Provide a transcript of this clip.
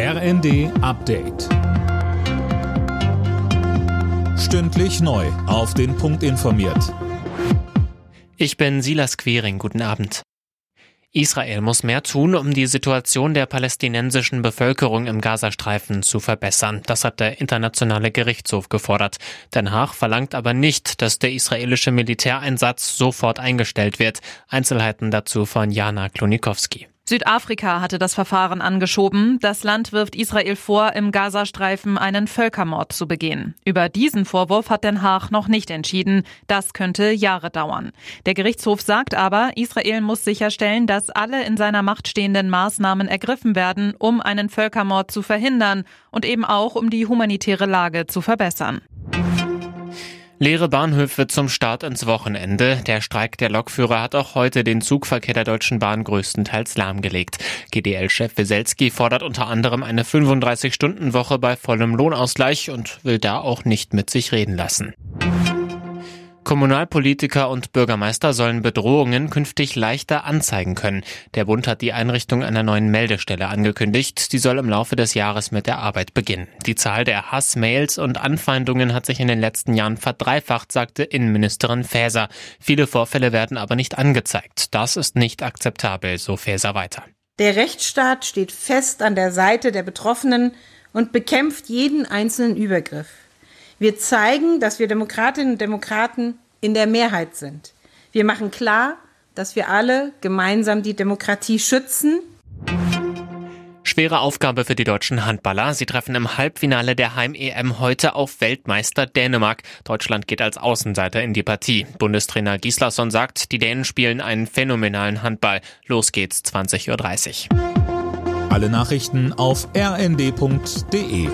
RND Update. Stündlich neu. Auf den Punkt informiert. Ich bin Silas Quering. Guten Abend. Israel muss mehr tun, um die Situation der palästinensischen Bevölkerung im Gazastreifen zu verbessern. Das hat der Internationale Gerichtshof gefordert. Den Haag verlangt aber nicht, dass der israelische Militäreinsatz sofort eingestellt wird. Einzelheiten dazu von Jana Klonikowski. Südafrika hatte das Verfahren angeschoben. Das Land wirft Israel vor, im Gazastreifen einen Völkermord zu begehen. Über diesen Vorwurf hat Den Haag noch nicht entschieden. Das könnte Jahre dauern. Der Gerichtshof sagt aber, Israel muss sicherstellen, dass alle in seiner Macht stehenden Maßnahmen ergriffen werden, um einen Völkermord zu verhindern und eben auch um die humanitäre Lage zu verbessern. Leere Bahnhöfe zum Start ins Wochenende. Der Streik der Lokführer hat auch heute den Zugverkehr der Deutschen Bahn größtenteils lahmgelegt. GDL-Chef Weselski fordert unter anderem eine 35-Stunden-Woche bei vollem Lohnausgleich und will da auch nicht mit sich reden lassen. Kommunalpolitiker und Bürgermeister sollen Bedrohungen künftig leichter anzeigen können. Der Bund hat die Einrichtung einer neuen Meldestelle angekündigt. Die soll im Laufe des Jahres mit der Arbeit beginnen. Die Zahl der Hassmails und Anfeindungen hat sich in den letzten Jahren verdreifacht, sagte Innenministerin Faeser. Viele Vorfälle werden aber nicht angezeigt. Das ist nicht akzeptabel, so Faeser weiter. Der Rechtsstaat steht fest an der Seite der Betroffenen und bekämpft jeden einzelnen Übergriff. Wir zeigen, dass wir Demokratinnen und Demokraten in der Mehrheit sind. Wir machen klar, dass wir alle gemeinsam die Demokratie schützen. Schwere Aufgabe für die deutschen Handballer. Sie treffen im Halbfinale der Heim-EM heute auf Weltmeister Dänemark. Deutschland geht als Außenseiter in die Partie. Bundestrainer Gislason sagt, die Dänen spielen einen phänomenalen Handball. Los geht's 20.30 Uhr. Alle Nachrichten auf rnd.de